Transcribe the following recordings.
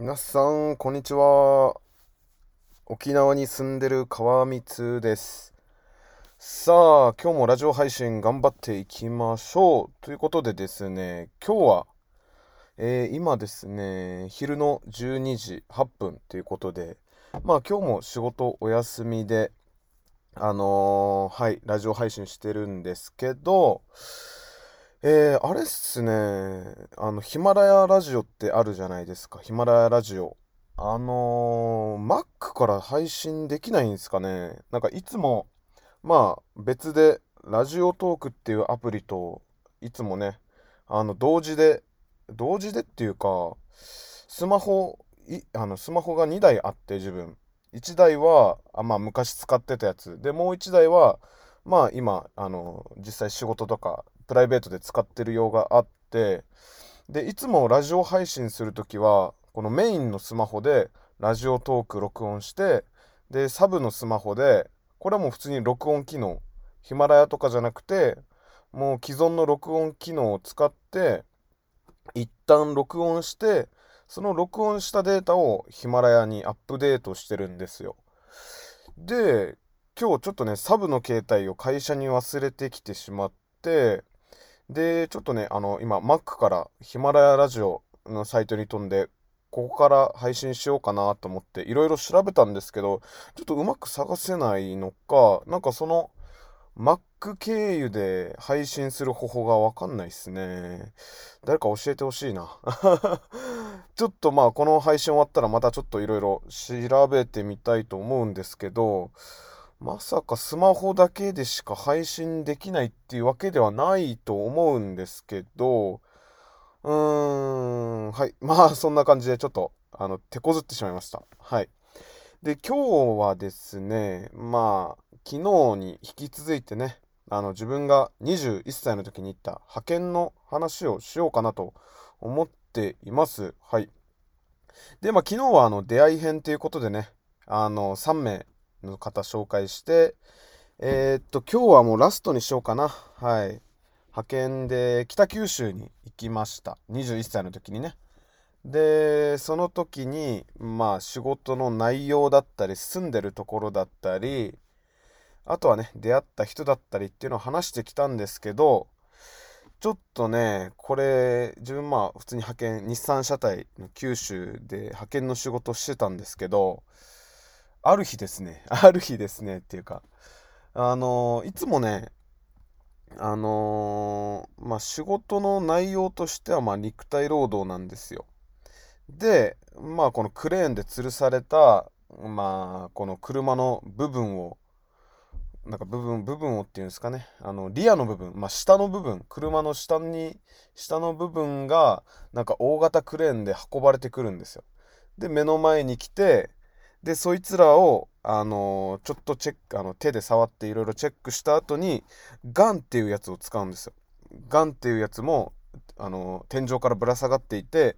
皆さん、こんにちは。沖縄に住んでる川光です。さあ、今日もラジオ配信頑張っていきましょう。ということでですね、今日は、えー今ですね、昼の12時8分ということで、まあ今日も仕事お休みで、あのーはい、ラジオ配信してるんですけど、えー、あれっすね、あの、ヒマラヤラジオってあるじゃないですか、ヒマラヤラジオ。あのー、Mac から配信できないんですかね。なんかいつも、まあ別でラジオトークっていうアプリといつもね、あの同時で、同時でっていうか、スマホ、い、あのスマホが2台あって自分。1台は、あ、まあ昔使ってたやつ。で、もう1台は、まあ今、あの、実際仕事とかプライベートで使ってる用があって、で、いつもラジオ配信するときは、このメインのスマホでラジオトーク録音して、で、サブのスマホで、これはもう普通に録音機能、ヒマラヤとかじゃなくて、もう既存の録音機能を使って、一旦録音して、その録音したデータをヒマラヤにアップデートしてるんですよ。で、今日ちょっとね、サブの携帯を会社に忘れてきてしまって、で、ちょっとね、あの、今、Mac からヒマラヤラジオのサイトに飛んで、ここから配信しようかなと思って、いろいろ調べたんですけど、ちょっとうまく探せないのか、なんかその、Mac 経由で配信する方法がわかんないっすね。誰か教えてほしいな。ちょっとまあ、この配信終わったらまたちょっといろいろ調べてみたいと思うんですけど、まさかスマホだけでしか配信できないっていうわけではないと思うんですけど、うーん、はい。まあ、そんな感じでちょっと、あの、手こずってしまいました。はい。で、今日はですね、まあ、昨日に引き続いてね、あの、自分が21歳の時に行った派遣の話をしようかなと思っています。はい。で、まあ、昨日はあの、出会い編ということでね、あの、3名の方紹介して、えーっと、今日はもうラストにしようかな。はい。派遣で北九州に行きました。21歳の時にね。で、その時に、まあ仕事の内容だったり、住んでるところだったり、あとはね、出会った人だったりっていうのを話してきたんですけど、ちょっとね、これ、自分まあ普通に派遣、日産車体の九州で派遣の仕事してたんですけど、ある日ですね、ある日ですねっていうか、あのいつもね、あのまあ仕事の内容としてはま肉体労働なんですよ。で、まあこのクレーンで吊るされた、まあこの車の部分を、なんか部分、部分をっていうんですかね、あのリアの部分、まあ下の部分、車の下に、下の部分がなんか大型クレーンで運ばれてくるんですよ。で、目の前に来て、で、そいつらを、あのーちょっとチェック、あの、手で触っていろいろチェックした後に、ガンっていうやつを使うんですよ。ガンっていうやつも、あのー天井からぶら下がっていて、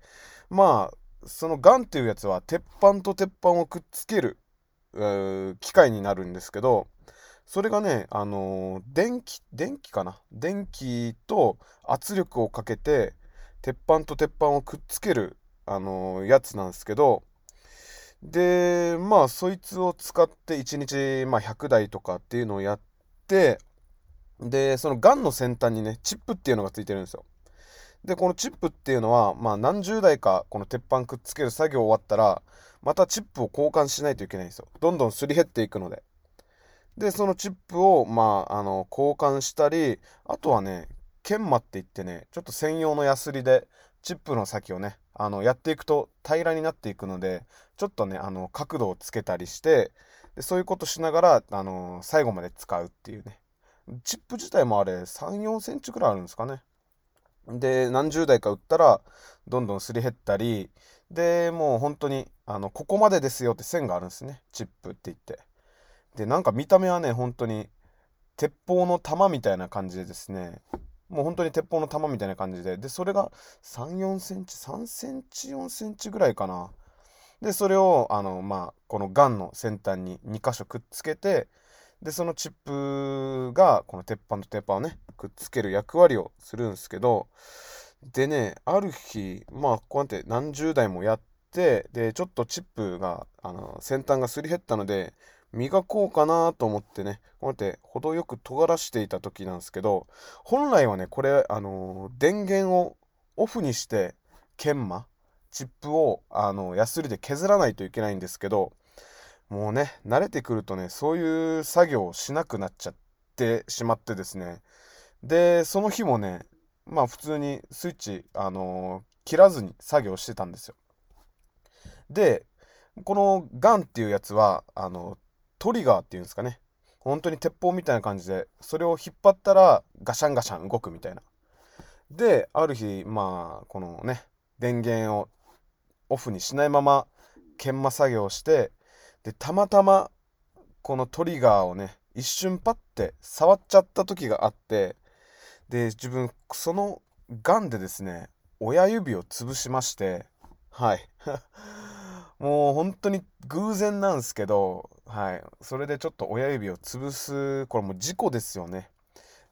まあ、そのガンっていうやつは、鉄板と鉄板をくっつける、機械になるんですけど、それがね、あのー電気、電気かな？電気と圧力をかけて、鉄板と鉄板をくっつける、あのやつなんですけど、で、まあ、そいつを使って1日、まあ、100台とかっていうのをやって、で、そのガンの先端にね、チップっていうのがついてるんですよ。で、このチップっていうのは、まあ、何十台かこの鉄板くっつける作業終わったら、またチップを交換しないといけないんですよ。どんどんすり減っていくので。で、そのチップを、まあ、あの、交換したり、あとはね、研磨って言ってね、ちょっと専用のヤスリで、チップの先をね、あの、やっていくと平らになっていくので、ちょっとね、あの、角度をつけたりして、で、そういうことしながら、あの、最後まで使うっていうね。チップ自体もあれ、3、4センチくらいあるんですかね。で、何十台か売ったら、どんどんすり減ったり、で、もう本当に、あの、ここまでですよって線があるんですね。チップって言って。で、なんか見た目はね、本当に、鉄砲の弾みたいな感じでですね、もう本当に鉄砲の弾みたいな感じで、で、それが3、4センチ、3センチ、4センチぐらいかな。で、それを、あの、まあ、このガンの先端に2箇所くっつけて、で、そのチップが、この鉄板と鉄板をね、くっつける役割をするんですけど、でね、ある日、まあ、こうやって何十台もやってでちょっとチップがあの先端がすり減ったので磨こうかなと思ってね。こうやって程よく尖らしていた時なんですけど本来はねこれあの電源をオフにして研磨チップをあのヤスリで削らないといけないんですけどもうね慣れてくるとねそういう作業をしなくなっちゃってしまってですね。でその日もねまあ普通にスイッチあの切らずに作業してたんですよ。でこのガンっていうやつはあのトリガーっていうんですかね。本当に鉄砲みたいな感じでそれを引っ張ったらガシャンガシャン動くみたいな。である日まあこのね電源をオフにしないまま研磨作業をしてでたまたまこのトリガーをね一瞬パッて触っちゃった時があってで自分そのガンでですね親指を潰しましてはい。もう本当に偶然なんですけど、はい。それでちょっと親指を潰す、これもう事故ですよね。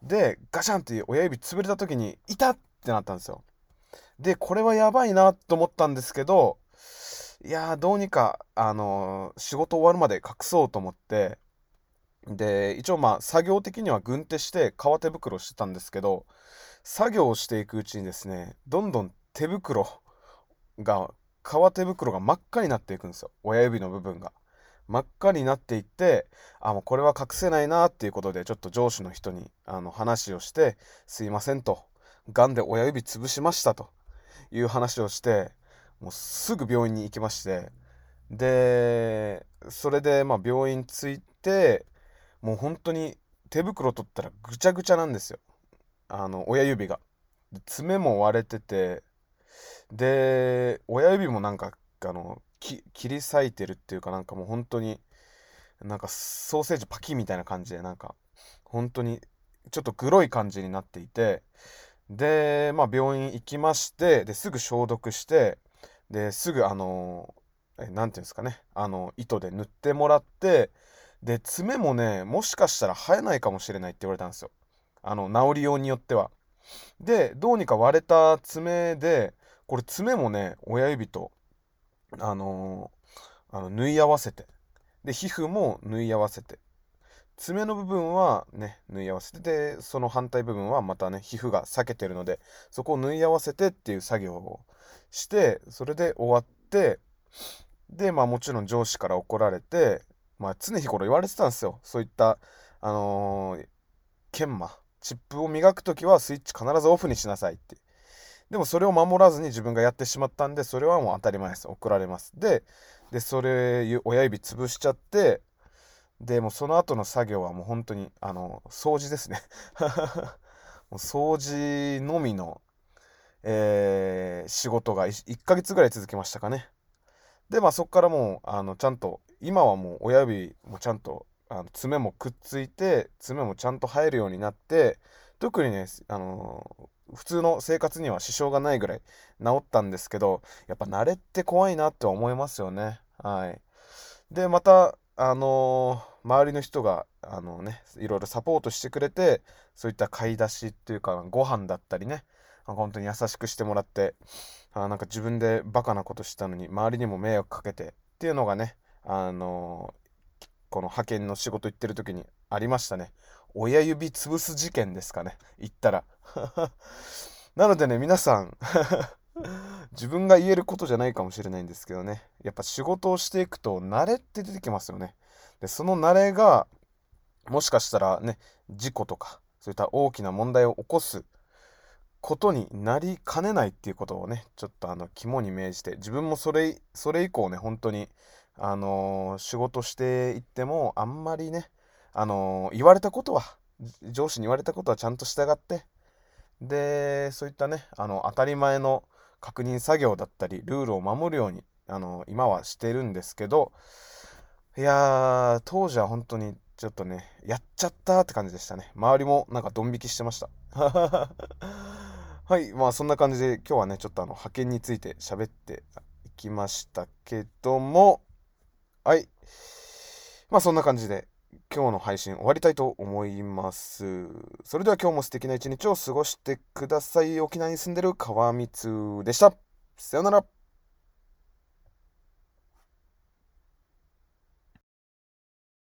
で、ガシャンって親指潰れた時に、いたってなったんですよ。で、これはやばいなと思ったんですけど、いや、どうにか、あのー、仕事終わるまで隠そうと思って、で、一応まあ、作業的には軍手して革手袋してたんですけど、作業をしていくうちにですね、どんどん手袋が革手袋が真っ赤になっていくんですよ親指の部分が真っ赤になっていってあもうこれは隠せないなっていうことでちょっと上司の人にあの話をして「すいません」と「がんで親指潰しました」と。いう話をしてもうすぐ病院に行きまして。でそれでまあ病院着いてもう本当に手袋取ったらぐちゃぐちゃなんですよ。あの親指が。爪も割れてて。で親指もなんかあの切り裂いてるっていうかなんかもう本当になんかソーセージパキみたいな感じでなんか本当にちょっとグロい感じになっていてでまあ病院行きましてですぐ消毒してですぐあの何て言うんですかねあの糸で塗ってもらってで爪もねもしかしたら生えないかもしれないって言われたんですよ。あの治りようによっては。でどうにか割れた爪でこれ爪もね親指とあのー、あの縫い合わせて。で皮膚も縫い合わせて。爪の部分はね縫い合わせて。でその反対部分はまたね皮膚が裂けてるのでそこを縫い合わせてっていう作業をしてそれで終わってでまあもちろん上司から怒られてまあ常日頃言われてたんですよ。そういったあのー、研磨チップを磨く時はスイッチ必ずオフにしなさいって。でもそれを守らずに自分がやってしまったんでそれはもう当たり前です。怒られます。ででそれ親指潰しちゃってでもその後の作業はもう本当にあの掃除ですね。もう掃除のみの、えー、仕事が 1, 1ヶ月ぐらい続きましたかね。でまあそこからもうあのちゃんと今はもう親指もちゃんとあの爪もくっついて爪もちゃんと生えるようになって特にねあの普通の生活には支障がないぐらい治ったんですけどやっぱ慣れって怖いなって思いますよね。はい。でまたあのー、周りの人があのねいろいろサポートしてくれてそういった買い出しっていうかご飯だったりね本当に優しくしてもらってあなんか自分でバカなことしたのに周りにも迷惑かけてっていうのがねあの、この派遣の仕事行ってる時にありましたね。親指潰す事件ですかね。言ったら。なのでね皆さん 自分が言えることじゃないかもしれないんですけどね。やっぱ仕事をしていくと慣れって出てきますよね。でその慣れがもしかしたらね事故とかそういった大きな問題を起こすことになりかねないっていうことをねちょっとあの肝に銘じて自分もそれそれ以降ね本当にあの、仕事していってもあんまりねあの言われたことは上司に言われたことはちゃんと従ってでそういったねあの当たり前の確認作業だったりルールを守るようにあの今はしてるんですけどいや当時は本当にちょっとねやっちゃったって感じでしたね。周りもなんかドン引きしてました。はいまあそんな感じで今日はねちょっとあの派遣について喋っていきましたけどもはいまあそんな感じで今日の配信終わりたいと思います。それでは今日も素敵な一日を過ごしてください。沖縄に住んでる川光でした。さよなら。